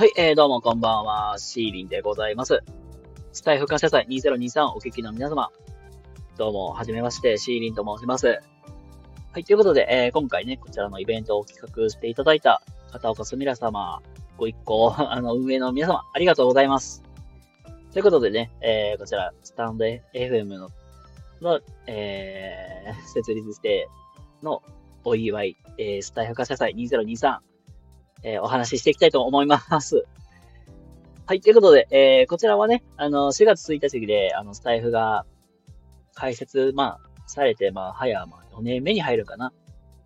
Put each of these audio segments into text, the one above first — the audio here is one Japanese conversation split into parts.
はい、えー、どうもこんばんは、シーリンでございます。スタイフ感謝祭2023お聞きの皆様、どうも、はじめまして、シーリンと申します。はい、ということで、えー、今回ね、こちらのイベントを企画していただいた片岡すみら様、ご一行、あの、運営の皆様、ありがとうございます。ということでね、えー、こちら、スタンド FM の、の、えー、設立してのお祝い、えー、スタイフ感謝祭2023、えー、お話ししていきたいと思います。はい、ということで、えー、こちらはね、あの、4月1日で、あの、スタイフが開設、まあ、されて、まあ、早、まあ、4年目に入るかな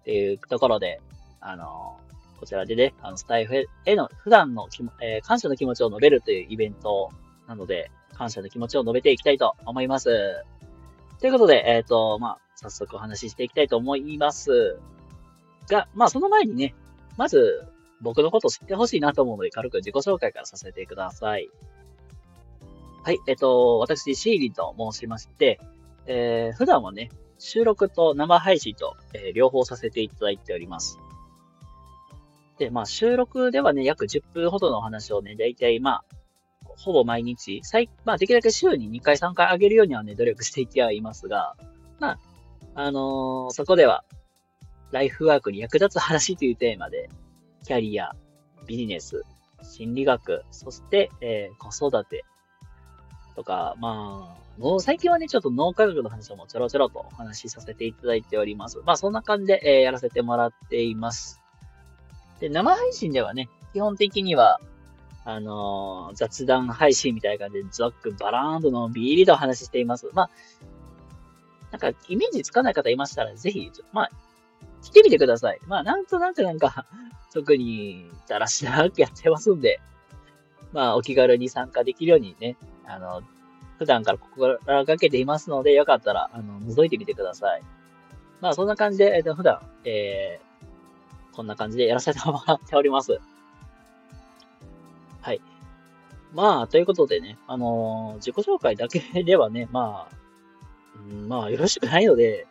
っていうところで、あの、こちらでね、あの、スタイフへの普段のきも、えー、感謝の気持ちを述べるというイベントなので、感謝の気持ちを述べていきたいと思います。ということで、えっ、ー、と、まあ、早速お話ししていきたいと思います。が、まあ、その前にね、まず、僕のこと知ってほしいなと思うので、軽く自己紹介からさせてください。はい、えっと、私、シーリンと申しまして、えー、普段はね、収録と生配信と、えー、両方させていただいております。で、まあ、収録ではね、約10分ほどのお話をね、だいたい、まあ、ほぼ毎日、最、まあ、できるだけ週に2回3回上げるようにはね、努力していってはいますが、まあ、あのー、そこでは、ライフワークに役立つ話というテーマで、キャリア、ビジネス、心理学、そして、えー、子育てとか、まあ、最近はね、ちょっと脳科学の話をもちょろちょろとお話しさせていただいております。まあ、そんな感じで、えー、やらせてもらっています。で、生配信ではね、基本的には、あのー、雑談配信みたいな感じで、ザックバラーンとのビーリとお話ししています。まあ、なんか、イメージつかない方いましたら、ぜひ、まあ、来てみてください。まあ、なんとなくなんか、特にだらしなくやってますんで、まあ、お気軽に参加できるようにね、あの、普段から心がけていますので、よかったら、あの、覗いてみてください。まあ、そんな感じで、えっと、普段、えー、こんな感じでやらせてもらっております。はい。まあ、ということでね、あのー、自己紹介だけではね、まあ、うん、まあ、よろしくないので、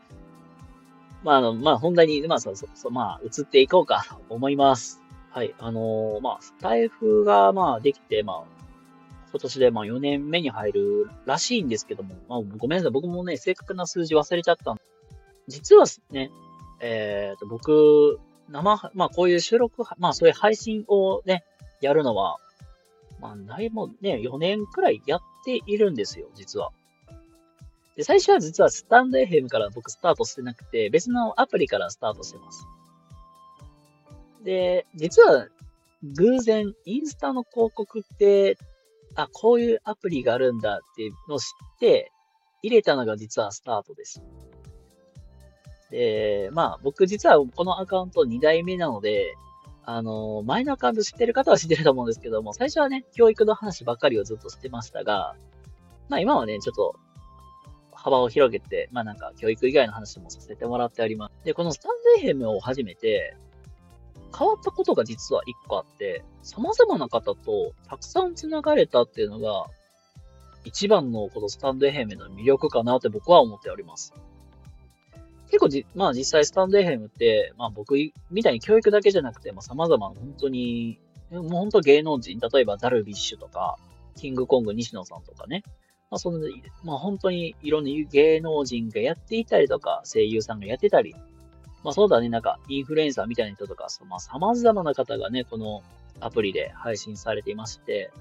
まあ、あの、まあ、本題に、まあ、そうそうそう、まあ、移っていこうかと思います。はい。あのー、まあ、スタイフが、まあ、できて、まあ、今年で、まあ、4年目に入るらしいんですけども、まあ、ごめんなさい。僕もね、正確な数字忘れちゃった実はね、えっ、ー、と、僕、生、まあ、こういう収録、まあ、そういう配信をね、やるのは、まあ、だいぶね、4年くらいやっているんですよ、実は。で、最初は実はスタンド FM から僕スタートしてなくて、別のアプリからスタートしてます。で、実は偶然インスタの広告って、あ、こういうアプリがあるんだっていうのを知って、入れたのが実はスタートです。で、まあ僕実はこのアカウント2代目なので、あの、前のアカウント知ってる方は知ってると思うんですけども、最初はね、教育の話ばっかりをずっとしてましたが、まあ今はね、ちょっと幅を広げて、まあなんか教育以外の話もさせてもらっております。で、このスタンド FM を始めて、変わったことが実は一個あって、様々な方とたくさん繋がれたっていうのが、一番のこのスタンド FM の魅力かなって僕は思っております。結構じ、まあ実際スタンド FM って、まあ僕みたいに教育だけじゃなくて、まあ様々な本当に、もう本当芸能人、例えばダルビッシュとか、キングコング西野さんとかね、まあ、その、まあ、本当にいろんな芸能人がやっていたりとか、声優さんがやってたり、まあそうだね、なんか、インフルエンサーみたいな人とか、まあ様々な方がね、このアプリで配信されていまして、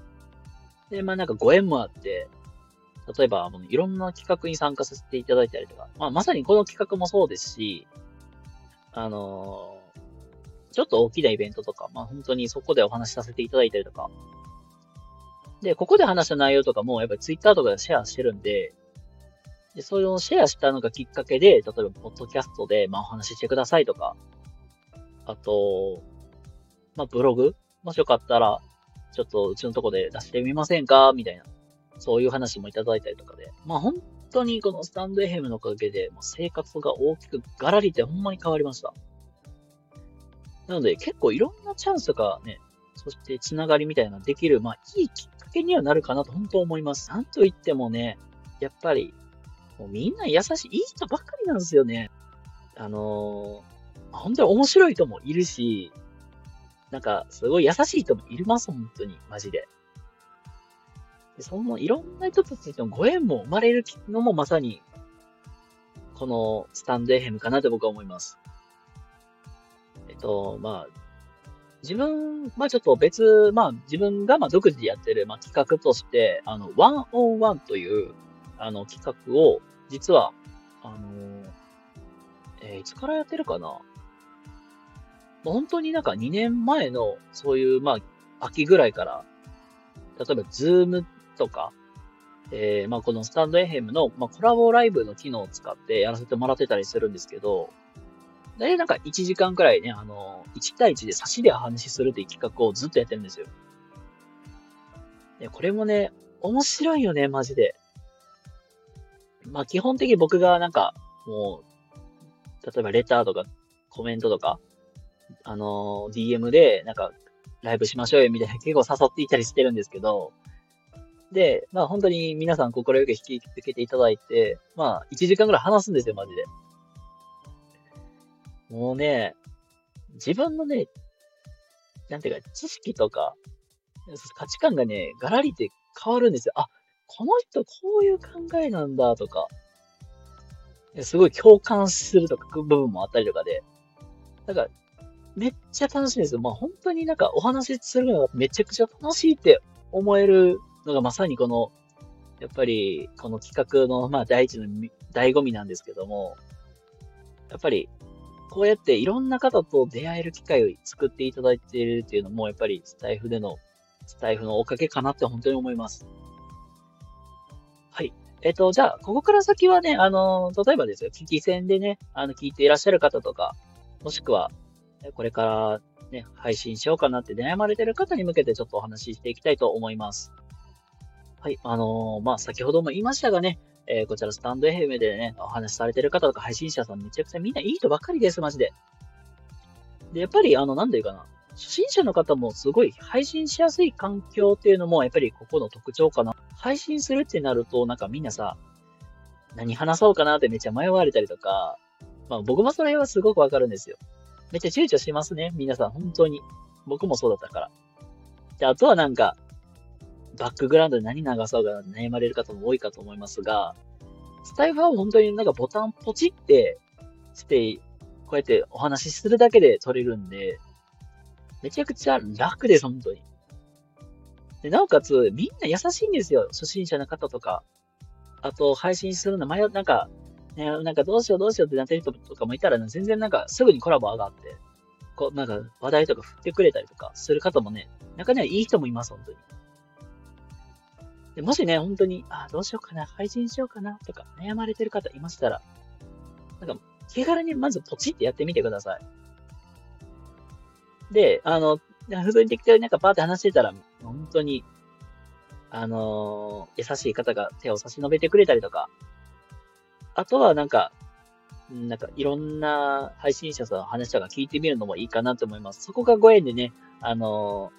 で、まあなんかご縁もあって、例えば、いろんな企画に参加させていただいたりとか、まあまさにこの企画もそうですし、あのー、ちょっと大きなイベントとか、まあ本当にそこでお話しさせていただいたりとか、で、ここで話した内容とかも、やっぱりツイッターとかでシェアしてるんで、で、それをシェアしたのがきっかけで、例えば、ポッドキャストで、まあ、お話ししてくださいとか、あと、まあ、ブログもしよかったら、ちょっとうちのとこで出してみませんか？みたいな、そういう話もいただいたりとかで、まあ、本当にこのスタンド FM のおかげで、もう生活が大きくガラリってほんまに変わりました。なので、結構いろんなチャンスがね、そしてつながりみたいなできる、まあ、いいきけにはなるかなと本当思います。なんと言ってもね、やっぱり、もうみんな優しい、いい人ばっかりなんですよね。あのー、本当に面白い人もいるし、なんか、すごい優しい人もいます、本当に、マジで。で、そのいろんな人たちのご縁も生まれるのもまさに、このスタンドエヘムかなって僕は思います。えっと、まあ、自分、まあちょっと別、まあ自分がまあ独自でやってる、まあ、企画として、あの、ワンオンワンという、あの、企画を、実は、あの、えー、いつからやってるかな？本当になんか2年前の、そういう、まあ、秋ぐらいから、例えば、ズームとか、えー、まあ、このスタンドエヘムの、まあ、コラボライブの機能を使ってやらせてもらってたりするんですけど、大体なんか1時間くらいね、あの、1対1で差しで話しするっていう企画をずっとやってるんですよ。で、これもね、面白いよね、マジで。まあ基本的に僕がなんか、もう、例えばレターとかコメントとか、あの DM でなんかライブしましょうよみたいな結構誘っていたりしてるんですけど、で、まあ本当に皆さん心よく引き受けていただいて、まあ1時間くらい話すんですよ、マジで。もうね、自分のね、なんていうか、知識とか、価値観がね、ガラリって変わるんですよ。あ、この人こういう考えなんだとか、すごい共感するとか、部分もあったりとかで、なんか、めっちゃ楽しいですよ。まあ本当になんかお話しするのがめちゃくちゃ楽しいって思えるのがまさにこの、やっぱりこの企画のまあ第一の醍醐味なんですけども、やっぱりこうやっていろんな方と出会える機会を作っていただいているっていうのも、やっぱりスタイフでの、スタイフのおかげかなって本当に思います。はい。えっと、じゃあ、ここから先はね、あの、例えばですよ、聞き戦でね、あの、聞いていらっしゃる方とか、もしくは、これからね、配信しようかなって悩まれてる方に向けてちょっとお話ししていきたいと思います。はい、あのー、まあ、先ほども言いましたがね、えー、こちらスタンド FM でね、お話しされてる方とか配信者さんめちゃくちゃみんないい人ばっかりです、マジで。で、やっぱりあの、なんていうかな。初心者の方もすごい配信しやすい環境っていうのもやっぱりここの特徴かな。配信するってなると、なんかみんなさ、何話そうかなってめっちゃ迷われたりとか、まあ僕もそれはすごくわかるんですよ。めっちゃ躊躇しますね、皆さん、本当に。僕もそうだったから。で、あとはなんか、バックグラウンドで何流そうか悩まれる方も多いかと思いますが、スタイフは本当になんかボタンポチってして、こうやってお話しするだけで撮れるんで、めちゃくちゃ楽です、本当に。で、なおかつ、みんな優しいんですよ。初心者の方とか。あと、配信するの迷う、なんか、ね、なんかどうしようどうしようってなってる人とかもいたら、ね、全然なんかすぐにコラボ上がって、こう、なんか話題とか振ってくれたりとかする方もね、中にはいい人もいます、本当に。でもしね、本当に、あ、どうしようかな、配信しようかな、とか悩まれてる方いましたら、なんか、気軽にまずポチってやってみてください。で、あの、普通に適当になんかパーって話してたら、本当に、あのー、優しい方が手を差し伸べてくれたりとか、あとはなんか、なんかいろんな配信者さんの話とか聞いてみるのもいいかなと思います。そこがご縁でね、あの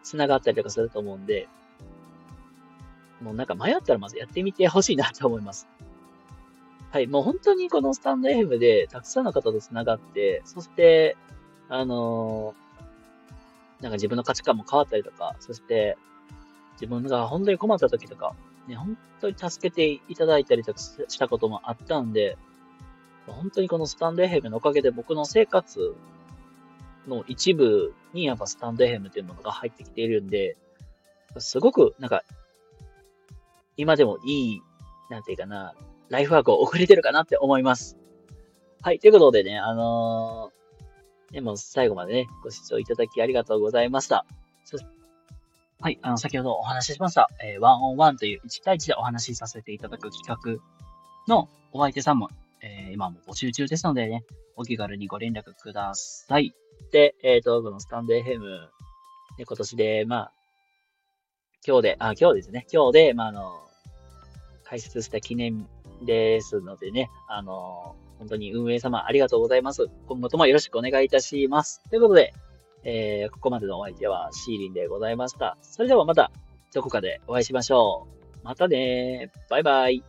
ー、繋がったりとかすると思うんで、もうなんか迷ったらまずやってみてほしいなと思います。はい、もう本当にこのスタンド FM でたくさんの方と繋がって、そして、あのー、なんか自分の価値観も変わったりとか、そして、自分が本当に困った時とか、ね、本当に助けていただいたりとかしたこともあったんで、本当にこのスタンド FM のおかげで僕の生活の一部にやっぱスタンド FM っていうものが入ってきているんで、すごくなんか今でもいい、なんていうかな、ライフワークを送れてるかなって思います。はい、ということでね、あのー、でも最後までね、ご視聴いただきありがとうございました。はい、あの、先ほどお話ししました、えー、ワンオンワンという1対1でお話しさせていただく企画のお相手さんも、えー、今も募集中ですのでね、お気軽にご連絡ください。で、えっ、ー、と、このスタンド FM、ね、今年で、まあ、今日で、あ、今日ですね。今日で、まあ、あの、開設した記念ですのでね、あの、本当に運営様ありがとうございます。今後ともよろしくお願いいたします。ということで、えー、ここまでのお相手はシーリンでございました。それではまたどこかでお会いしましょう。またねバイバイ。